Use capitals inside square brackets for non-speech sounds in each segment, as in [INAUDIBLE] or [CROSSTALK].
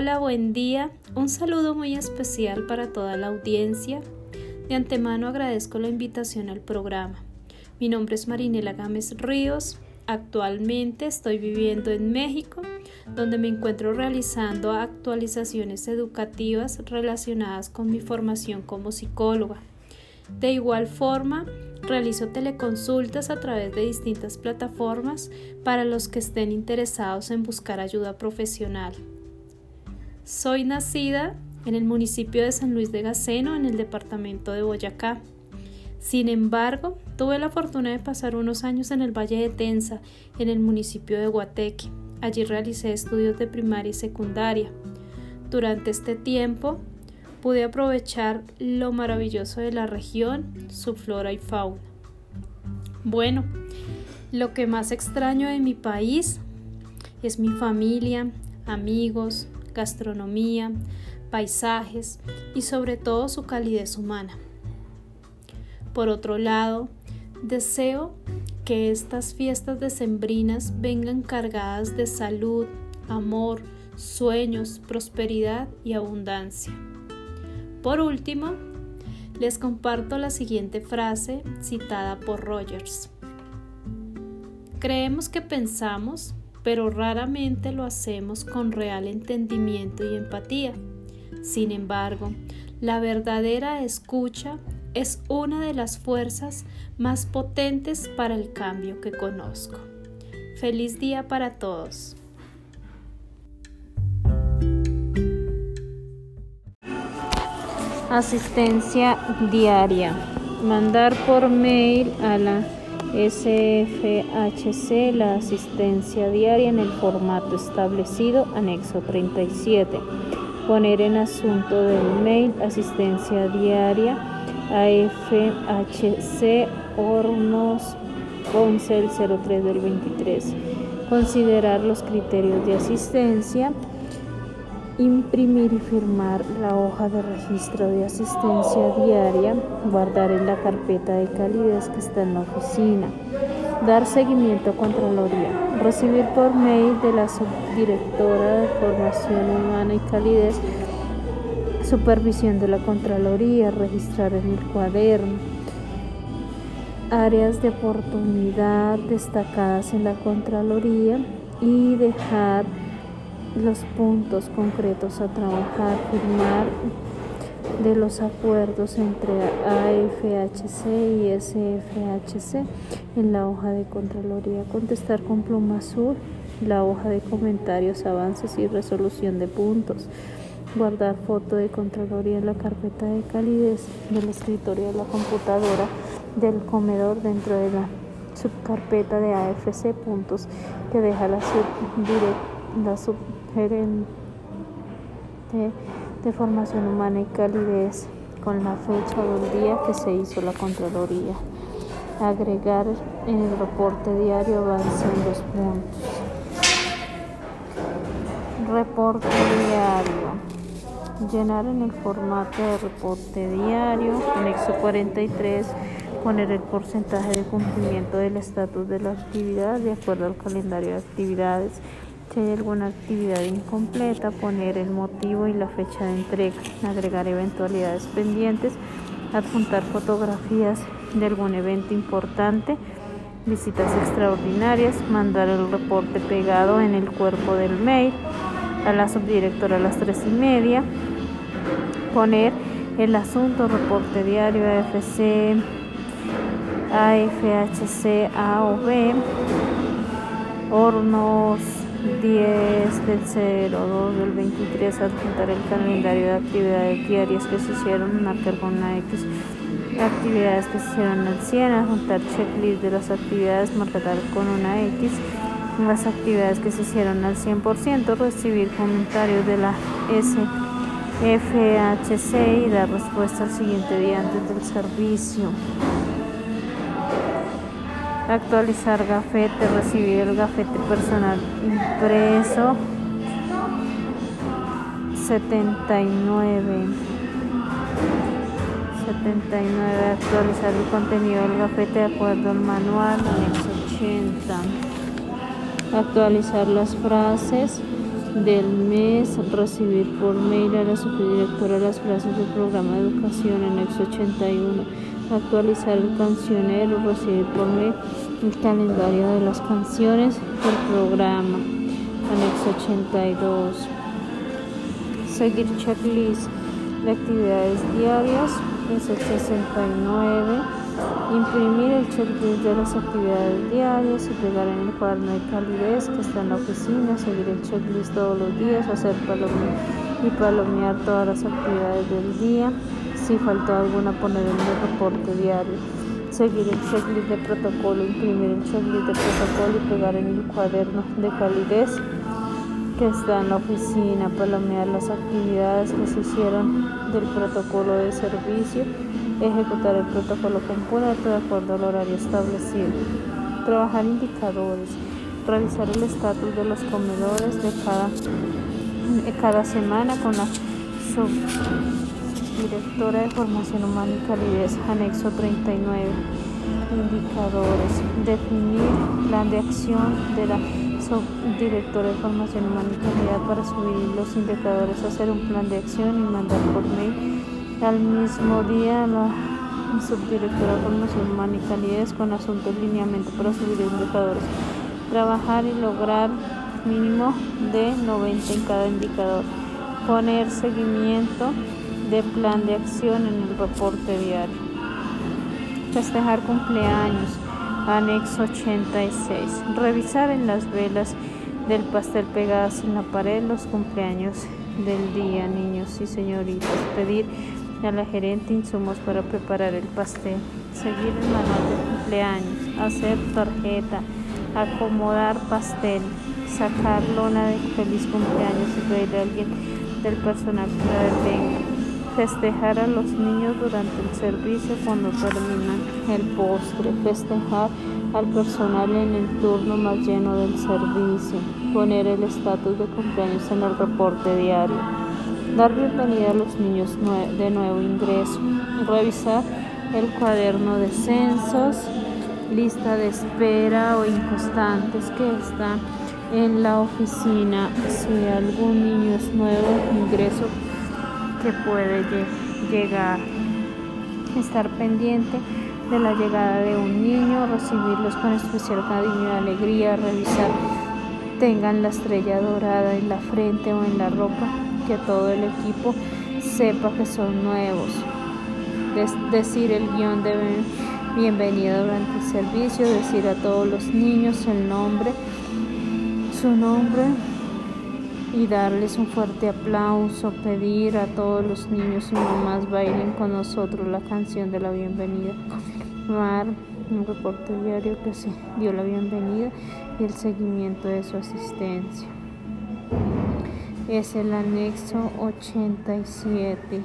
Hola, buen día. Un saludo muy especial para toda la audiencia. De antemano agradezco la invitación al programa. Mi nombre es Marinela Gámez Ríos. Actualmente estoy viviendo en México, donde me encuentro realizando actualizaciones educativas relacionadas con mi formación como psicóloga. De igual forma, realizo teleconsultas a través de distintas plataformas para los que estén interesados en buscar ayuda profesional. Soy nacida en el municipio de San Luis de Gaceno, en el departamento de Boyacá. Sin embargo, tuve la fortuna de pasar unos años en el Valle de Tensa, en el municipio de Guateque. Allí realicé estudios de primaria y secundaria. Durante este tiempo pude aprovechar lo maravilloso de la región, su flora y fauna. Bueno, lo que más extraño de mi país es mi familia, amigos, gastronomía, paisajes y sobre todo su calidez humana. Por otro lado, deseo que estas fiestas decembrinas vengan cargadas de salud, amor, sueños, prosperidad y abundancia. Por último, les comparto la siguiente frase citada por Rogers. Creemos que pensamos pero raramente lo hacemos con real entendimiento y empatía. Sin embargo, la verdadera escucha es una de las fuerzas más potentes para el cambio que conozco. Feliz día para todos. Asistencia diaria. Mandar por mail a la SFHC la asistencia diaria en el formato establecido, anexo 37. Poner en asunto del mail asistencia diaria AFHC Hornos 11 03 del 23. Considerar los criterios de asistencia imprimir y firmar la hoja de registro de asistencia diaria, guardar en la carpeta de calidez que está en la oficina, dar seguimiento a Contraloría, recibir por mail de la subdirectora de Formación Humana y Calidez, supervisión de la Contraloría, registrar en el cuaderno, áreas de oportunidad destacadas en la Contraloría y dejar los puntos concretos a trabajar, firmar de los acuerdos entre AFHC y SFHC en la hoja de Contraloría, contestar con pluma azul la hoja de comentarios, avances y resolución de puntos, guardar foto de Contraloría en la carpeta de calidez del escritorio de la computadora del comedor dentro de la subcarpeta de AFC puntos que deja la subdirectora gerente de formación humana y calidez con la fecha del día que se hizo la Contraloría. Agregar en el reporte diario avance en los puntos. Reporte diario. Llenar en el formato de reporte diario, anexo 43, poner el porcentaje de cumplimiento del estatus de la actividad de acuerdo al calendario de actividades si hay alguna actividad incompleta, poner el motivo y la fecha de entrega, agregar eventualidades pendientes, adjuntar fotografías de algún evento importante, visitas extraordinarias, mandar el reporte pegado en el cuerpo del mail a la subdirectora a las tres y media, poner el asunto, reporte diario AFC, AFHC, A o B, hornos 10 del 02 del 23 adjuntar el calendario de actividades diarias que se hicieron, marcar con una X actividades que se hicieron al 100, adjuntar checklist de las actividades, marcar con una X las actividades que se hicieron al 100%, recibir comentarios de la SFHC y dar respuesta al siguiente día antes del servicio actualizar gafete, recibir el gafete personal impreso. 79 79 actualizar el contenido del gafete de acuerdo al manual 80 actualizar las frases del mes, recibir por mail a la subdirectora las clases del programa de educación anexo 81, actualizar el cancionero, recibir por mail el calendario de las canciones del programa. Anexo 82, seguir checklist de actividades diarias, el 69 Imprimir el checklist de las actividades diarias y pegar en el cuaderno de calidez que está en la oficina, seguir el checklist todos los días, hacer palomear y palomear todas las actividades del día. Si faltó alguna, poner en el reporte diario. Seguir el checklist de protocolo, imprimir el checklist de protocolo y pegar en el cuaderno de calidez que está en la oficina, palomear las actividades que se hicieron del protocolo de servicio ejecutar el protocolo completo de acuerdo al horario establecido, trabajar indicadores, revisar el estatus de los comedores de cada, de cada semana con la subdirectora de formación humana y calidez, anexo 39. Indicadores, definir plan de acción de la subdirectora de formación humana y calidad para subir los indicadores, hacer un plan de acción y mandar por mail al mismo día, la subdirectora de formación humana y calidez con asuntos lineamiento para subir indicadores. Trabajar y lograr mínimo de 90 en cada indicador. Poner seguimiento de plan de acción en el reporte diario. Festejar cumpleaños. Anexo 86. Revisar en las velas del pastel pegadas en la pared los cumpleaños del día, niños y señoritas. Pedir a la gerente insumos para preparar el pastel, seguir el manual de cumpleaños, hacer tarjeta, acomodar pastel, sacar lona de feliz cumpleaños y pedirle a alguien del personal que venga, festejar a los niños durante el servicio cuando terminan el postre, festejar al personal en el turno más lleno del servicio, poner el estatus de cumpleaños en el reporte diario dar bienvenida a los niños de nuevo ingreso, revisar el cuaderno de censos, lista de espera o inconstantes que está en la oficina, si algún niño es nuevo, ingreso que puede llegar, estar pendiente de la llegada de un niño, recibirlos con especial cariño y alegría, revisar tengan la estrella dorada en la frente o en la ropa que todo el equipo sepa que son nuevos. decir el guion de bienvenida durante el servicio, decir a todos los niños el nombre, su nombre y darles un fuerte aplauso, pedir a todos los niños y mamás bailen con nosotros la canción de la bienvenida, confirmar un reporte diario que se dio la bienvenida y el seguimiento de su asistencia es el anexo 87.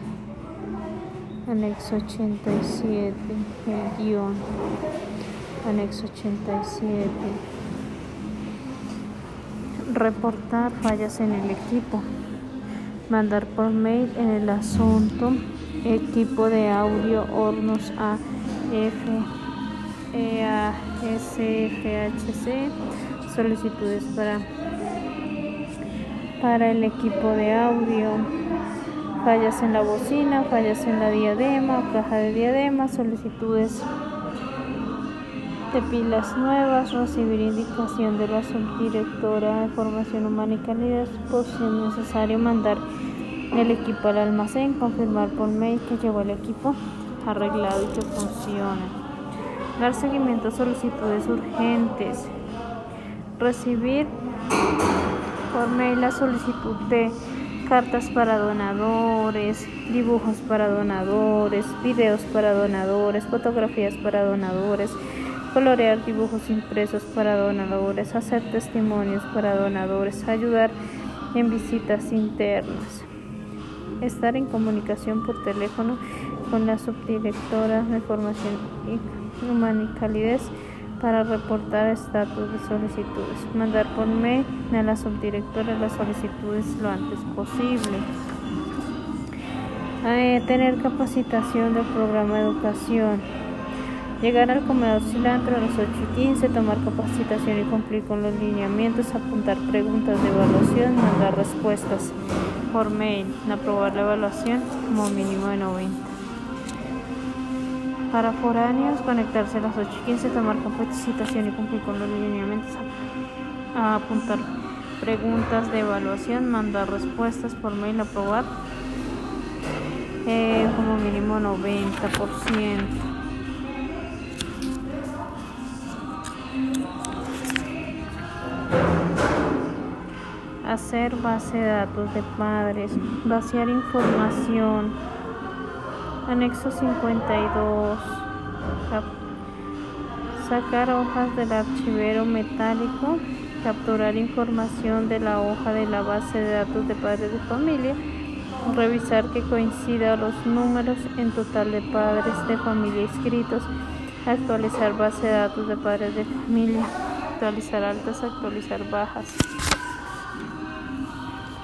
Anexo 87, el guion. Anexo 87. Reportar fallas en el equipo. Mandar por mail en el asunto equipo de audio hornos E A S F H C solicitudes para para el equipo de audio, fallas en la bocina, fallas en la diadema, caja de diadema, solicitudes de pilas nuevas, recibir indicación de la subdirectora de formación humana y calidad, por si es necesario mandar el equipo al almacén, confirmar por mail que llegó el equipo arreglado y que funciona. Dar seguimiento a solicitudes urgentes. Recibir por mail la solicitud de cartas para donadores, dibujos para donadores, videos para donadores, fotografías para donadores, colorear dibujos impresos para donadores, hacer testimonios para donadores, ayudar en visitas internas, estar en comunicación por teléfono con la subdirectora de formación humana y calidez para reportar estatus de solicitudes. Mandar por mail a la subdirectora las solicitudes lo antes posible. Eh, tener capacitación del programa de educación. Llegar al comedor cilantro a las 8 y 15, tomar capacitación y cumplir con los lineamientos, apuntar preguntas de evaluación, mandar respuestas por mail, aprobar la evaluación como mínimo de 90. Para foráneos, conectarse a las 8 y 15, tomar capacitación y cumplir con los lineamientos, apuntar preguntas de evaluación, mandar respuestas por mail, aprobar eh, como mínimo 90%. Hacer base de datos de padres, vaciar información, anexo 52, sacar hojas del archivero metálico, capturar información de la hoja de la base de datos de padres de familia, revisar que coincida los números en total de padres de familia inscritos, actualizar base de datos de padres de familia, actualizar altas, actualizar bajas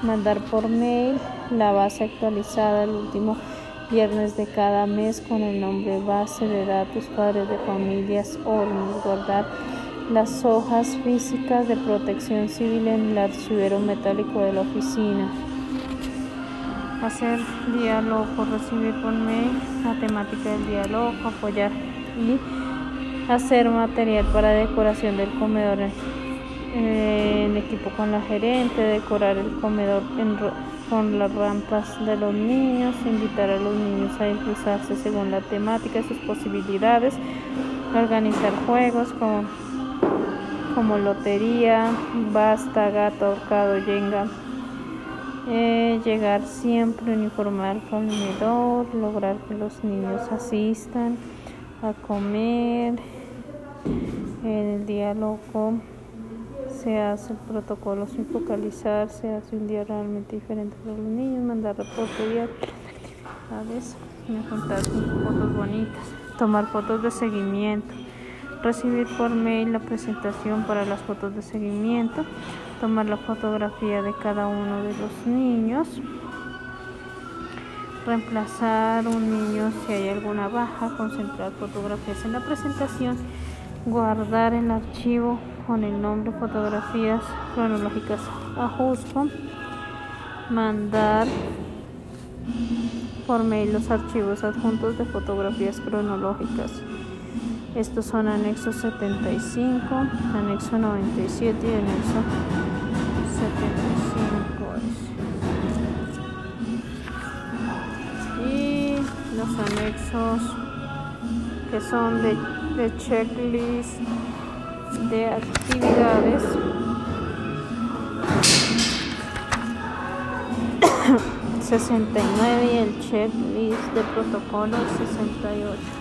mandar por mail la base actualizada el último viernes de cada mes con el nombre base de datos padres de familias o guardar las hojas físicas de protección civil en el archivero metálico de la oficina. Hacer diálogo recibir por mail la temática del diálogo apoyar y hacer material para decoración del comedor en equipo con la gerente, decorar el comedor con las rampas de los niños, invitar a los niños a disfrazarse según la temática y sus posibilidades, organizar juegos como, como lotería, basta, gato, ahorcado, yenga. Eh, llegar siempre uniformar al comedor, lograr que los niños asistan a comer, en el diálogo se hace el protocolo sin focalizar, se hace un día realmente diferente para los niños, mandar reporte diario, ¿sabes? contar fotos bonitas, tomar fotos de seguimiento, recibir por mail la presentación para las fotos de seguimiento, tomar la fotografía de cada uno de los niños, reemplazar un niño si hay alguna baja, concentrar fotografías en la presentación, guardar el archivo con el nombre fotografías cronológicas a Jusco, mandar por mail los archivos adjuntos de fotografías cronológicas. Estos son anexo 75, anexo 97 y anexo 75. Y los anexos que son de, de checklist de actividades. [COUGHS] sesenta y nueve y el checklist de protocolo sesenta y ocho